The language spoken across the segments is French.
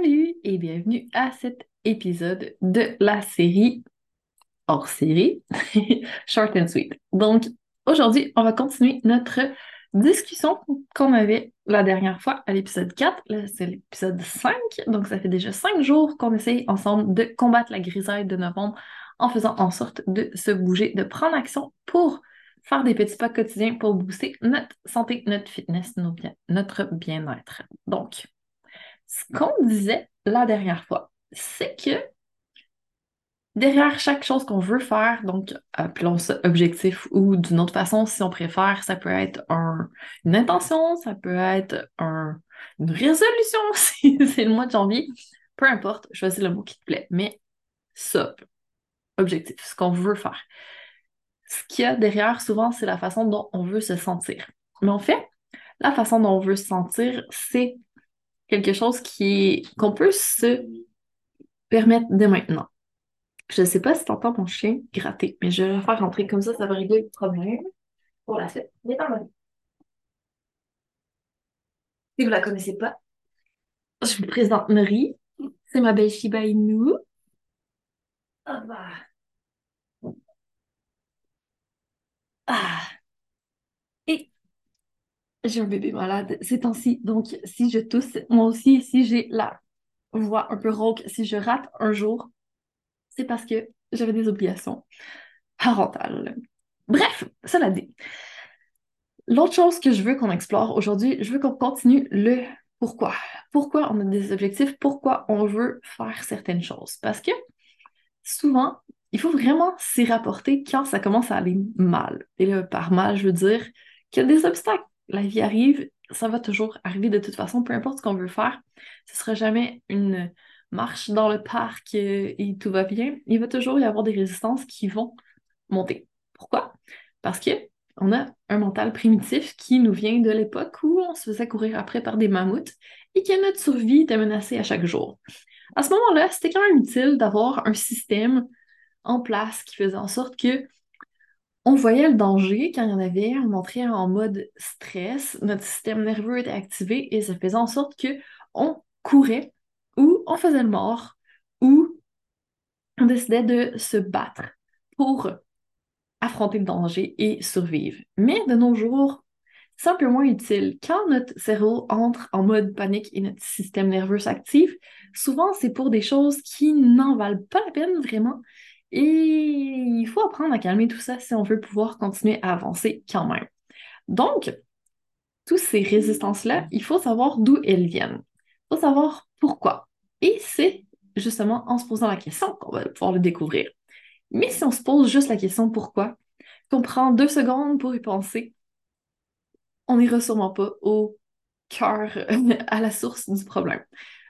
Salut et bienvenue à cet épisode de la série hors série Short and Sweet. Donc aujourd'hui, on va continuer notre discussion qu'on avait la dernière fois à l'épisode 4. Là, c'est l'épisode 5. Donc ça fait déjà 5 jours qu'on essaye ensemble de combattre la grisaille de novembre en faisant en sorte de se bouger, de prendre action pour faire des petits pas quotidiens pour booster notre santé, notre fitness, notre bien-être. Donc, ce qu'on disait la dernière fois, c'est que derrière chaque chose qu'on veut faire, donc appelons ça objectif ou d'une autre façon, si on préfère, ça peut être une intention, ça peut être une résolution si c'est le mois de janvier, peu importe, choisis le mot qui te plaît, mais ça, objectif, ce qu'on veut faire. Ce qu'il y a derrière, souvent, c'est la façon dont on veut se sentir. Mais en fait, la façon dont on veut se sentir, c'est quelque chose qui qu'on peut se permettre dès maintenant. Je ne sais pas si tu entends mon chien gratter, mais je vais le faire rentrer comme ça, ça va régler le problème pour la suite. Si vous ne la connaissez pas, je vous présente Marie. C'est ma belle Shiba Inu. Ah bah. Ah. J'ai un bébé malade ces temps-ci, donc si je tousse, moi aussi, si j'ai la voix un peu rauque, si je rate un jour, c'est parce que j'avais des obligations parentales. Bref, cela dit. L'autre chose que je veux qu'on explore aujourd'hui, je veux qu'on continue le pourquoi. Pourquoi on a des objectifs, pourquoi on veut faire certaines choses? Parce que souvent, il faut vraiment s'y rapporter quand ça commence à aller mal. Et là, par mal, je veux dire qu'il y a des obstacles. La vie arrive, ça va toujours arriver de toute façon, peu importe ce qu'on veut faire. Ce sera jamais une marche dans le parc et tout va bien. Il va toujours y avoir des résistances qui vont monter. Pourquoi? Parce que on a un mental primitif qui nous vient de l'époque où on se faisait courir après par des mammouths et que notre survie était menacée à chaque jour. À ce moment-là, c'était quand même utile d'avoir un système en place qui faisait en sorte que on voyait le danger quand il y en avait, on entrait en mode stress, notre système nerveux était activé et ça faisait en sorte que on courait ou on faisait le mort ou on décidait de se battre pour affronter le danger et survivre. Mais de nos jours, c'est un peu moins utile. Quand notre cerveau entre en mode panique et notre système nerveux s'active, souvent c'est pour des choses qui n'en valent pas la peine vraiment et il faut apprendre à calmer tout ça si on veut pouvoir continuer à avancer quand même. Donc, toutes ces résistances-là, il faut savoir d'où elles viennent. Il faut savoir pourquoi. Et c'est justement en se posant la question qu'on va pouvoir le découvrir. Mais si on se pose juste la question pourquoi, qu'on prend deux secondes pour y penser, on n'ira sûrement pas au cœur, à la source du problème.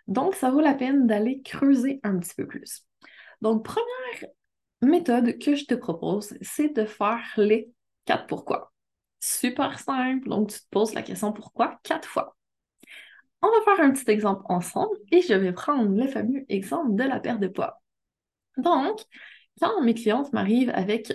Donc, ça vaut la peine d'aller creuser un petit peu plus. Donc, première méthode que je te propose, c'est de faire les quatre pourquoi. Super simple, donc tu te poses la question pourquoi quatre fois. On va faire un petit exemple ensemble et je vais prendre le fameux exemple de la perte de poids. Donc, quand mes clientes m'arrivent avec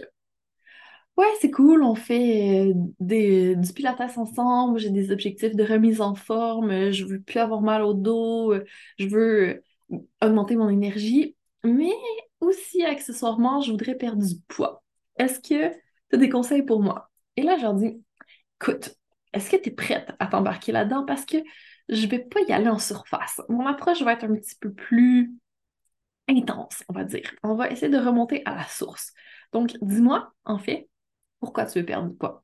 Ouais, c'est cool, on fait euh, des, du pilates ensemble, j'ai des objectifs de remise en forme, je veux plus avoir mal au dos, je veux augmenter mon énergie, mais aussi, accessoirement, je voudrais perdre du poids. Est-ce que tu as des conseils pour moi? Et là, je leur dis, écoute, est-ce que tu es prête à t'embarquer là-dedans? Parce que je vais pas y aller en surface. Mon approche va être un petit peu plus intense, on va dire. On va essayer de remonter à la source. Donc, dis-moi, en fait, pourquoi tu veux perdre du poids?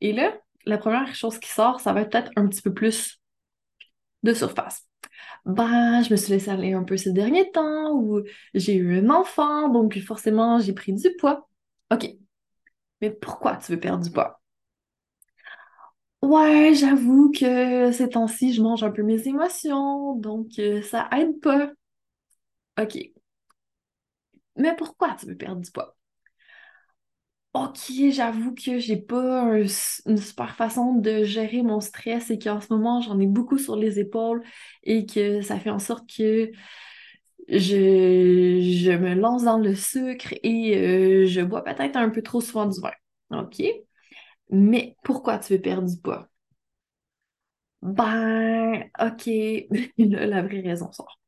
Et là, la première chose qui sort, ça va être peut-être un petit peu plus de surface ben, je me suis laissée aller un peu ces derniers temps, ou j'ai eu un enfant, donc forcément, j'ai pris du poids. OK. Mais pourquoi tu veux perdre du poids? Ouais, j'avoue que ces temps-ci, je mange un peu mes émotions, donc euh, ça aide pas. OK. Mais pourquoi tu veux perdre du poids? Ok, j'avoue que j'ai pas une super façon de gérer mon stress et qu'en ce moment j'en ai beaucoup sur les épaules et que ça fait en sorte que je, je me lance dans le sucre et euh, je bois peut-être un peu trop souvent du vin. Ok? Mais pourquoi tu veux perdre du poids? Ben, ok, la vraie raison sort.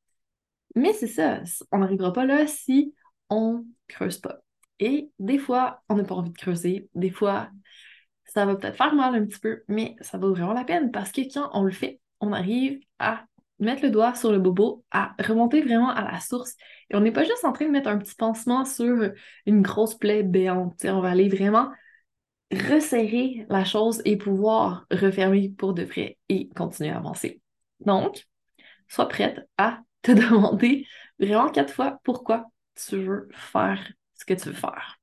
Mais c'est ça, on n'arrivera pas là si on creuse pas. Et des fois, on n'a pas envie de creuser. Des fois, ça va peut-être faire mal un petit peu, mais ça vaut vraiment la peine parce que quand on le fait, on arrive à mettre le doigt sur le bobo, à remonter vraiment à la source. Et on n'est pas juste en train de mettre un petit pansement sur une grosse plaie béante. on va aller vraiment resserrer la chose et pouvoir refermer pour de vrai et continuer à avancer. Donc, sois prête à te demander vraiment quatre fois pourquoi tu veux faire ce que tu veux faire.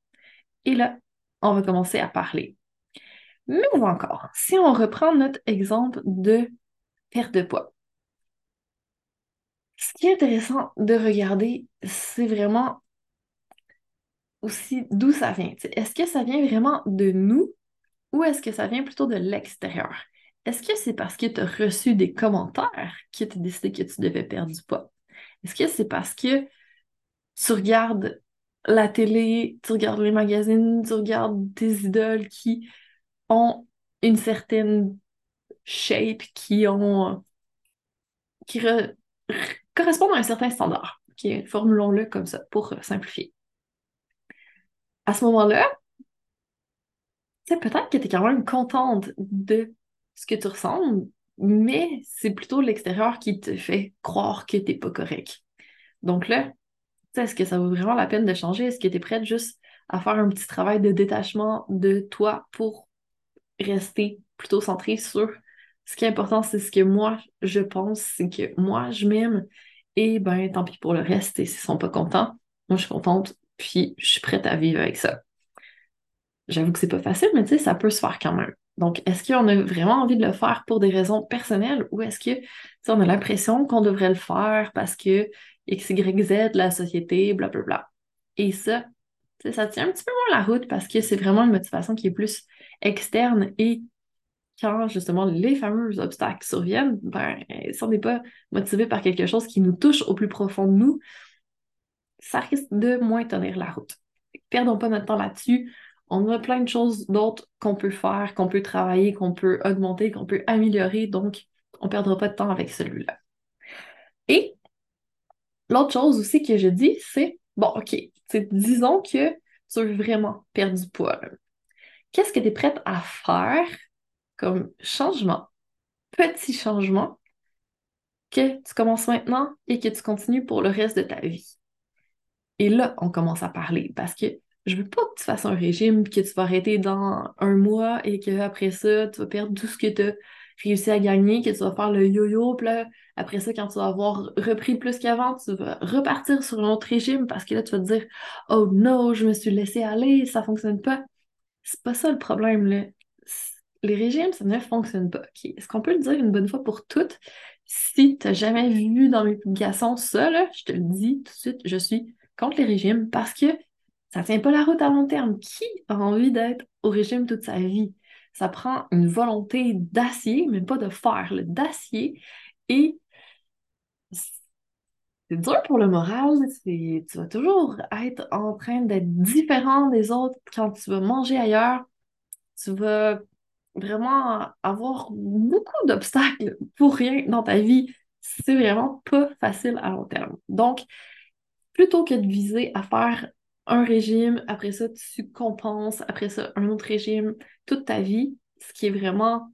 Et là, on va commencer à parler. Mais encore, si on reprend notre exemple de perte de poids, ce qui est intéressant de regarder, c'est vraiment aussi d'où ça vient. Est-ce que ça vient vraiment de nous ou est-ce que ça vient plutôt de l'extérieur? Est-ce que c'est parce que tu as reçu des commentaires que tu as décidé que tu devais perdre du poids? Est-ce que c'est parce que tu regardes la télé, tu regardes les magazines, tu regardes tes idoles qui ont une certaine shape, qui ont qui correspondent à un certain standard. Formulons-le comme ça pour simplifier. À ce moment-là, peut-être que tu es quand même contente de ce que tu ressembles, mais c'est plutôt l'extérieur qui te fait croire que tu n'es pas correct. Donc là, est-ce que ça vaut vraiment la peine de changer? Est-ce que tu es prête juste à faire un petit travail de détachement de toi pour rester plutôt centré sur ce qui est important, c'est ce que moi je pense, c'est que moi je m'aime et ben tant pis pour le reste, et s'ils sont pas contents, moi je suis contente, puis je suis prête à vivre avec ça. J'avoue que c'est pas facile, mais tu sais, ça peut se faire quand même. Donc, est-ce qu'on a vraiment envie de le faire pour des raisons personnelles ou est-ce que on a l'impression qu'on devrait le faire parce que X, Y, Z, la société, blablabla. Et ça, ça tient un petit peu moins la route parce que c'est vraiment une motivation qui est plus externe et quand justement les fameux obstacles surviennent, ben, si on n'est pas motivé par quelque chose qui nous touche au plus profond de nous, ça risque de moins tenir la route. Perdons pas notre temps là-dessus. On a plein de choses d'autres qu'on peut faire, qu'on peut travailler, qu'on peut augmenter, qu'on peut améliorer, donc on ne perdra pas de temps avec celui-là. Et l'autre chose aussi que je dis, c'est, bon, OK, disons que tu veux vraiment perdre du poids. Qu'est-ce que tu es prête à faire comme changement, petit changement, que tu commences maintenant et que tu continues pour le reste de ta vie? Et là, on commence à parler parce que je veux pas que tu fasses un régime que tu vas arrêter dans un mois et qu'après ça, tu vas perdre tout ce que tu as réussi à gagner, que tu vas faire le yo-yo, puis là, après ça, quand tu vas avoir repris plus qu'avant, tu vas repartir sur un autre régime parce que là, tu vas te dire Oh non, je me suis laissé aller, ça fonctionne pas. C'est pas ça le problème, là. Les régimes, ça ne fonctionne pas. Est-ce qu'on peut le dire une bonne fois pour toutes? Si tu n'as jamais vu dans mes publications ça, là, je te le dis tout de suite, je suis contre les régimes parce que ça tient pas la route à long terme. Qui a envie d'être au régime toute sa vie? Ça prend une volonté d'acier, mais pas de fer, d'acier. Et c'est dur pour le moral. Tu vas toujours être en train d'être différent des autres quand tu vas manger ailleurs. Tu vas vraiment avoir beaucoup d'obstacles pour rien dans ta vie. C'est vraiment pas facile à long terme. Donc, plutôt que de viser à faire un régime, après ça, tu compenses, après ça, un autre régime, toute ta vie, ce qui est vraiment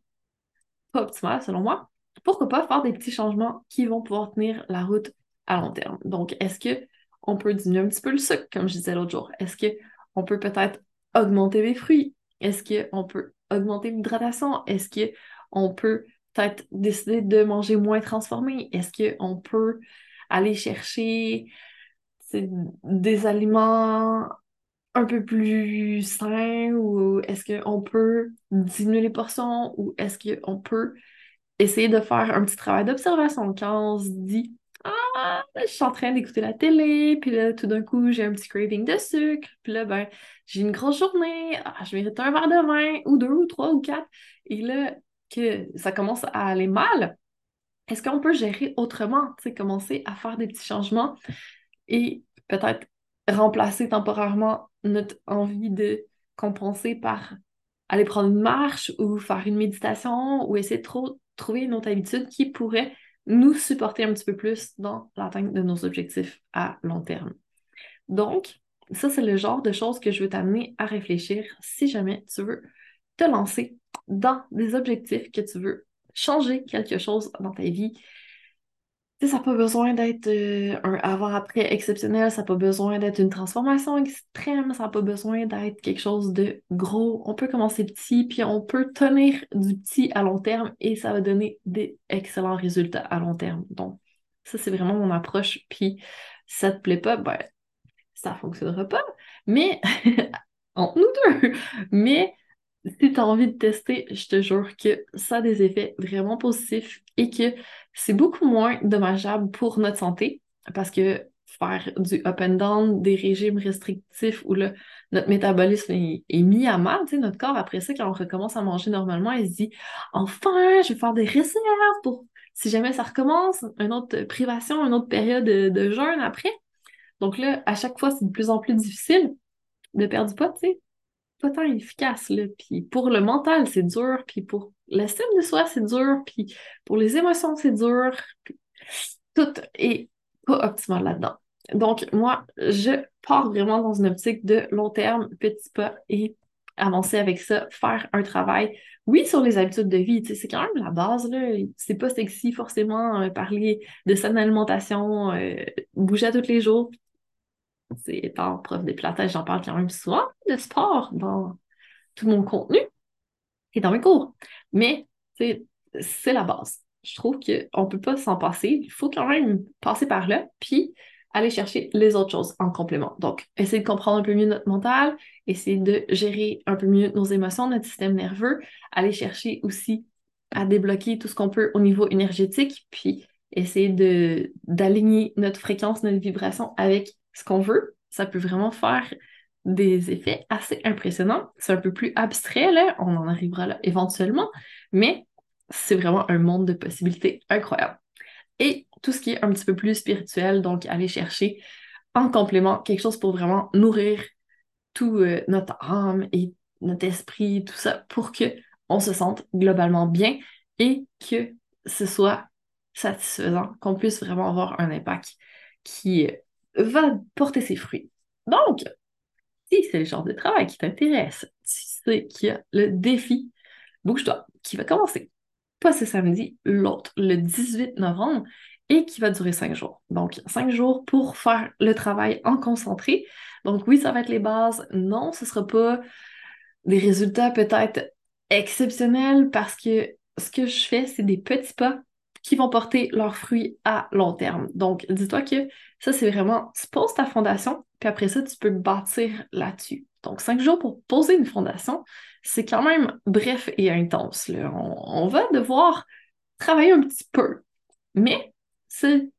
pas optimal selon moi. Pourquoi pas faire des petits changements qui vont pouvoir tenir la route à long terme? Donc, est-ce que on peut diminuer un petit peu le sucre, comme je disais l'autre jour? Est-ce qu'on peut peut-être augmenter les fruits? Est-ce qu'on peut augmenter l'hydratation? Est-ce qu'on peut peut-être décider de manger moins transformé? Est-ce qu'on peut aller chercher des aliments un peu plus sains ou est-ce qu'on peut diminuer les portions ou est-ce qu'on peut essayer de faire un petit travail d'observation? Quand on se dit Ah, je suis en train d'écouter la télé, puis là, tout d'un coup, j'ai un petit craving de sucre, puis là, ben, j'ai une grosse journée, ah, je mérite un verre de vin, ou deux, ou trois, ou quatre, et là, que ça commence à aller mal, est-ce qu'on peut gérer autrement, tu sais, commencer à faire des petits changements et peut-être remplacer temporairement notre envie de compenser par aller prendre une marche ou faire une méditation ou essayer de trouver une autre habitude qui pourrait nous supporter un petit peu plus dans l'atteinte de nos objectifs à long terme. Donc, ça, c'est le genre de choses que je veux t'amener à réfléchir si jamais tu veux te lancer dans des objectifs que tu veux changer quelque chose dans ta vie ça n'a pas besoin d'être euh, un avant-après exceptionnel, ça n'a pas besoin d'être une transformation extrême, ça n'a pas besoin d'être quelque chose de gros. On peut commencer petit, puis on peut tenir du petit à long terme et ça va donner des excellents résultats à long terme. Donc, ça, c'est vraiment mon approche. Puis, ça te plaît pas, ben, ça fonctionnera pas. Mais, entre nous deux, mais si tu as envie de tester, je te jure que ça a des effets vraiment positifs et que c'est beaucoup moins dommageable pour notre santé parce que faire du up and down, des régimes restrictifs où notre métabolisme est, mis à mal, notre corps, après ça, quand on recommence à manger normalement, il se dit Enfin, je vais faire des réserves pour si jamais ça recommence, une autre privation, une autre période de, de jeûne après. Donc là, à chaque fois, c'est de plus en plus difficile de perdre du poids, tu sais pas tant efficace, là. Puis pour le mental, c'est dur. Puis pour l'estime de soi, c'est dur. Puis pour les émotions, c'est dur. tout est pas optimal là-dedans. Donc, moi, je pars vraiment dans une optique de long terme, petit pas et avancer avec ça, faire un travail, oui, sur les habitudes de vie, c'est quand même la base, là. C'est pas sexy forcément euh, parler de saine alimentation, euh, bouger à tous les jours, étant prof de pilates, j'en parle quand même souvent de sport dans tout mon contenu dans mes cours. Mais c'est la base. Je trouve qu'on ne peut pas s'en passer. Il faut quand même passer par là, puis aller chercher les autres choses en complément. Donc, essayer de comprendre un peu mieux notre mental, essayer de gérer un peu mieux nos émotions, notre système nerveux, aller chercher aussi à débloquer tout ce qu'on peut au niveau énergétique, puis essayer d'aligner notre fréquence, notre vibration avec ce qu'on veut, ça peut vraiment faire des effets assez impressionnants. C'est un peu plus abstrait, là, on en arrivera là éventuellement, mais c'est vraiment un monde de possibilités incroyable. Et tout ce qui est un petit peu plus spirituel, donc aller chercher en complément quelque chose pour vraiment nourrir tout euh, notre âme et notre esprit, tout ça, pour que on se sente globalement bien et que ce soit satisfaisant, qu'on puisse vraiment avoir un impact qui va porter ses fruits. Donc, si c'est le genre de travail qui t'intéresse, tu sais qu'il y a le défi Bouge-toi qui va commencer, pas ce samedi, l'autre, le 18 novembre, et qui va durer cinq jours. Donc, cinq jours pour faire le travail en concentré. Donc, oui, ça va être les bases. Non, ce ne sera pas des résultats peut-être exceptionnels parce que ce que je fais, c'est des petits pas qui vont porter leurs fruits à long terme. Donc, dis-toi que ça, c'est vraiment, tu poses ta fondation, puis après ça, tu peux bâtir là-dessus. Donc, cinq jours pour poser une fondation, c'est quand même bref et intense. On, va devoir travailler un petit peu, mais c'est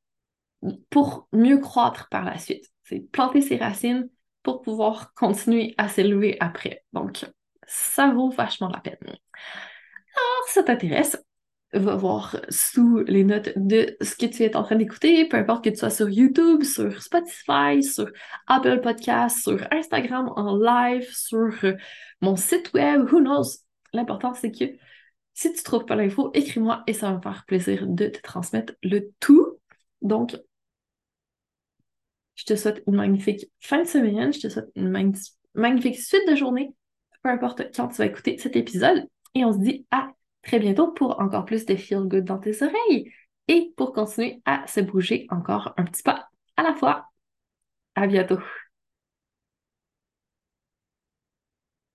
pour mieux croître par la suite. C'est planter ses racines pour pouvoir continuer à s'élever après. Donc, ça vaut vachement la peine. Alors, ça t'intéresse, va voir sous les notes de ce que tu es en train d'écouter, peu importe que tu sois sur YouTube, sur Spotify, sur Apple Podcasts, sur Instagram en live, sur euh, mon site web, who knows? L'important, c'est que si tu trouves pas l'info, écris-moi et ça va me faire plaisir de te transmettre le tout. Donc, je te souhaite une magnifique fin de semaine, je te souhaite une magnifique suite de journée, peu importe quand tu vas écouter cet épisode. Et on se dit à très bientôt pour encore plus de feel good dans tes oreilles et pour continuer à se bouger encore un petit pas à la fois. À bientôt!